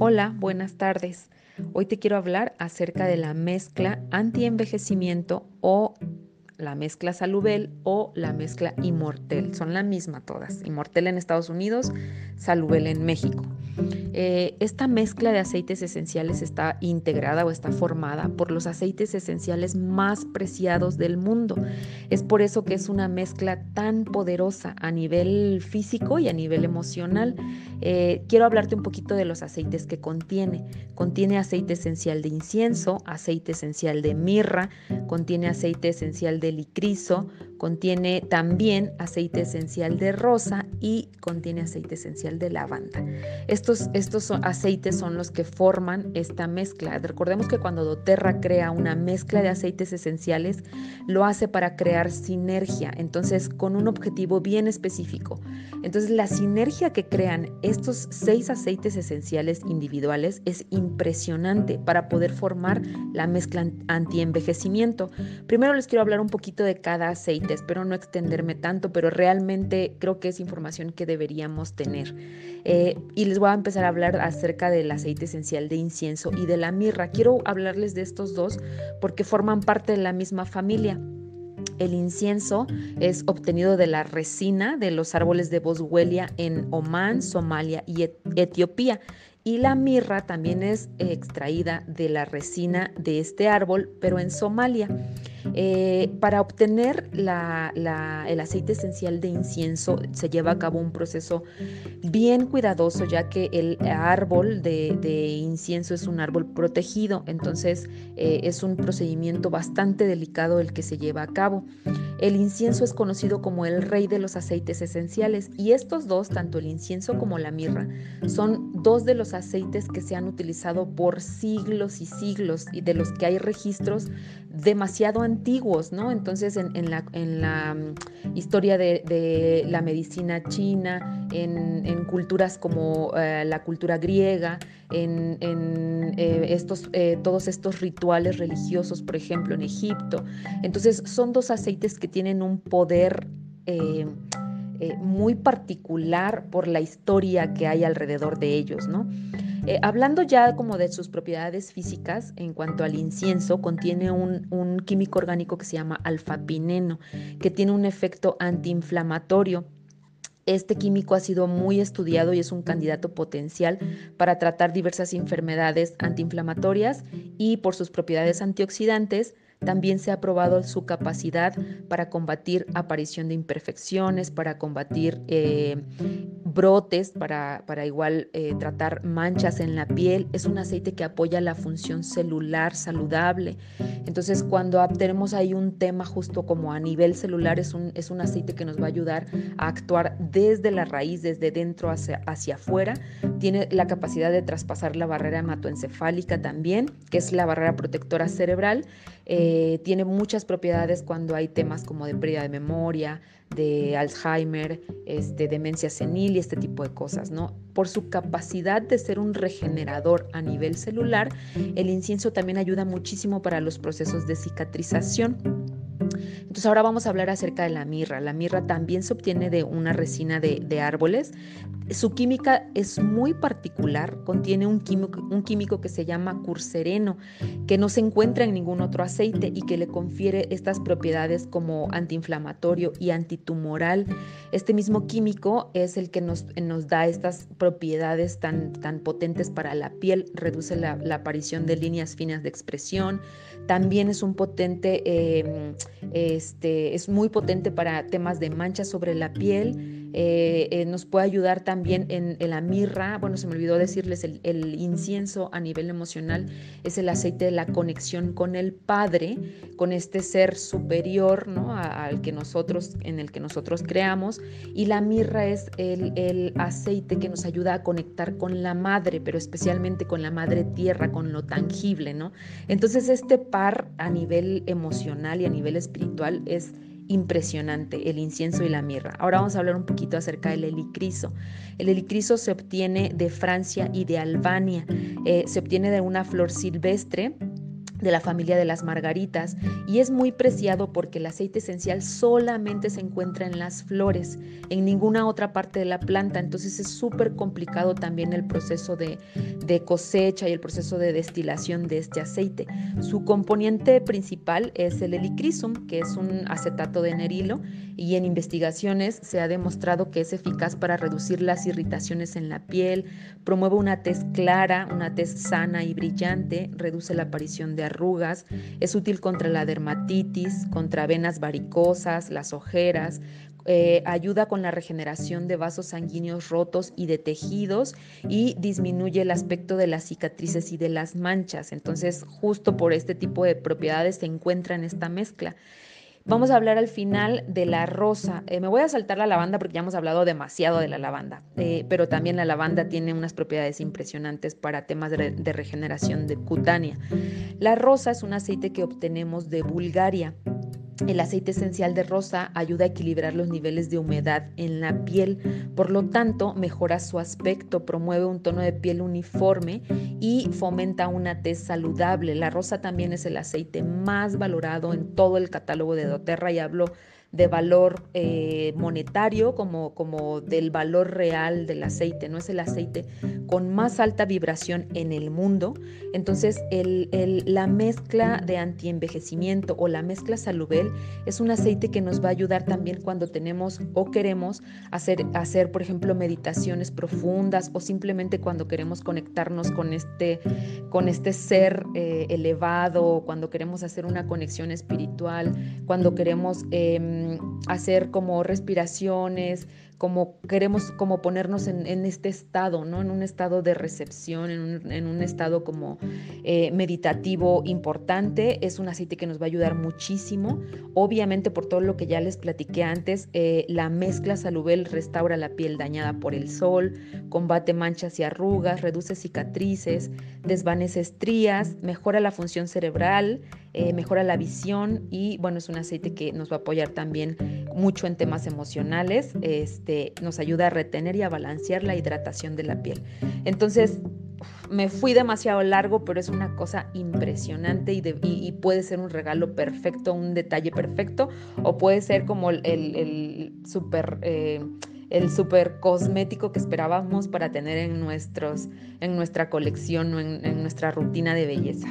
Hola, buenas tardes. Hoy te quiero hablar acerca de la mezcla anti-envejecimiento o la mezcla salubel o la mezcla inmortel. Son la misma todas. Inmortel en Estados Unidos, salubel en México. Eh, esta mezcla de aceites esenciales está integrada o está formada por los aceites esenciales más preciados del mundo. Es por eso que es una mezcla tan poderosa a nivel físico y a nivel emocional. Eh, quiero hablarte un poquito de los aceites que contiene. Contiene aceite esencial de incienso, aceite esencial de mirra, contiene aceite esencial de licrizo, contiene también aceite esencial de rosa y contiene aceite esencial de lavanda. Estos, estos aceites son los que forman esta mezcla. Recordemos que cuando doTERRA crea una mezcla de aceites esenciales, lo hace para crear sinergia, entonces con un objetivo bien específico. Entonces la sinergia que crean estos seis aceites esenciales individuales es impresionante para poder formar la mezcla anti-envejecimiento. Primero les quiero hablar un poquito de cada aceite espero no extenderme tanto, pero realmente creo que es información que deberíamos tener. Eh, y les voy a empezar a hablar acerca del aceite esencial de incienso y de la mirra. Quiero hablarles de estos dos porque forman parte de la misma familia. El incienso es obtenido de la resina de los árboles de Boswellia en Omán, Somalia y Etiopía. Y la mirra también es extraída de la resina de este árbol, pero en Somalia. Eh, para obtener el aceite esencial de incienso se lleva a cabo un proceso bien cuidadoso ya que el árbol de, incienso es un árbol protegido, entonces eh, es un procedimiento bastante delicado el que se lleva a cabo. El incienso es conocido como el rey de los aceites esenciales y estos dos, tanto el incienso como la mirra, son dos de los aceites que se han utilizado por siglos y siglos y de los que hay registros demasiado antiguos, ¿no? Entonces, en, la, en la, mm, historia de, la medicina china, en, culturas como eh, la cultura griega, en, eh, estos, eh, todos estos rituales religiosos, por ejemplo, en Egipto. Entonces, son dos aceites que tienen un poder muy particular por la historia que hay alrededor de ellos, ¿no? Eh, hablando ya como de sus propiedades físicas, en cuanto al incienso, contiene un, químico orgánico que se llama alfapineno, que tiene un efecto antiinflamatorio. Este químico ha sido muy estudiado y es un candidato potencial para tratar diversas enfermedades antiinflamatorias y por sus propiedades antioxidantes también se ha probado su capacidad para combatir aparición de imperfecciones, para combatir eh, brotes, para, para igual eh, tratar manchas en la piel. Es un aceite que apoya la función celular saludable. Entonces, cuando tenemos ahí un tema justo como a nivel celular, es un, es un aceite que nos va a ayudar a actuar desde la raíz, desde dentro hacia, hacia afuera. Tiene la capacidad de traspasar la barrera hematoencefálica también, que es la barrera protectora cerebral. Eh, tiene muchas propiedades cuando hay temas como de pérdida de memoria, de Alzheimer, este, demencia senil y este tipo de cosas, ¿no? Por su capacidad de ser un regenerador a nivel celular, el incienso también ayuda muchísimo para los procesos de cicatrización. Entonces ahora vamos a hablar acerca de la mirra. La mirra también se obtiene de una resina de, árboles. Su química es muy particular, contiene un químico, que se llama cursereno, que no se encuentra en ningún otro aceite y que le confiere estas propiedades como antiinflamatorio y antitumoral. Este mismo químico es el que nos, nos da estas propiedades tan, tan potentes para la piel, reduce la, aparición de líneas finas de expresión, también es un potente... Eh, este, es muy potente para temas de manchas sobre la piel eh, eh, nos puede ayudar también en, la mirra, bueno, se me olvidó decirles, el, incienso a nivel emocional es el aceite de la conexión con el Padre, con este ser superior, ¿no? al que nosotros, en el que nosotros creamos, y la mirra es el, el aceite que nos ayuda a conectar con la madre, pero especialmente con la madre tierra, con lo tangible, ¿no? Entonces este par a nivel emocional y a nivel espiritual es impresionante, el incienso y la mirra. Ahora vamos a hablar un poquito acerca del helicriso. El helicriso se obtiene de Francia y de Albania. Eh, se obtiene de una flor silvestre de la familia de las margaritas y es muy preciado porque el aceite esencial solamente se encuentra en las flores, en ninguna otra parte de la planta, entonces es súper complicado también el proceso de, de, cosecha y el proceso de destilación de este aceite. Su componente principal es el helicrisum, que es un acetato de nerilo y en investigaciones se ha demostrado que es eficaz para reducir las irritaciones en la piel, promueve una tez clara, una tez sana y brillante, reduce la aparición de arrugas, es útil contra la dermatitis, contra venas varicosas, las ojeras, eh, ayuda con la regeneración de vasos sanguíneos rotos y de tejidos y disminuye el aspecto de las cicatrices y de las manchas. Entonces, justo por este tipo de propiedades se encuentra en esta mezcla. Vamos a hablar al final de la rosa. Eh, me voy a saltar la lavanda porque ya hemos hablado demasiado de la lavanda, eh, pero también la lavanda tiene unas propiedades impresionantes para temas de, de regeneración de cutánea. La rosa es un aceite que obtenemos de Bulgaria. El aceite esencial de rosa ayuda a equilibrar los niveles de humedad en la piel, por lo tanto mejora su aspecto, promueve un tono de piel uniforme y fomenta una tez saludable. La rosa también es el aceite más valorado en todo el catálogo de doTERRA y hablo de valor eh, monetario como, como del valor real del aceite, no es el aceite con más alta vibración en el mundo. Entonces, el, la mezcla de antienvejecimiento o la mezcla salubel es un aceite que nos va a ayudar también cuando tenemos o queremos hacer, hacer por ejemplo, meditaciones profundas o simplemente cuando queremos conectarnos con este, con este ser eh, elevado, cuando queremos hacer una conexión espiritual, cuando queremos... Em, hacer como respiraciones, como queremos como ponernos en, este estado, ¿no? En un estado de recepción, en un, estado como eh, meditativo importante. Es un aceite que nos va a ayudar muchísimo. Obviamente por todo lo que ya les platiqué antes, eh, la mezcla salubel restaura la piel dañada por el sol, combate manchas y arrugas, reduce cicatrices, desvanece estrías, mejora la función cerebral, eh, mejora la visión y bueno, es un aceite que nos va a apoyar también mucho en temas emocionales, este, nos ayuda a retener y a balancear la hidratación de la piel. Entonces, me fui demasiado largo, pero es una cosa impresionante y, puede ser un regalo perfecto, un detalle perfecto, o puede ser como el, el, super... Eh, el super cosmético que esperábamos para tener en, nuestros, en nuestra colección o en, en nuestra rutina de belleza.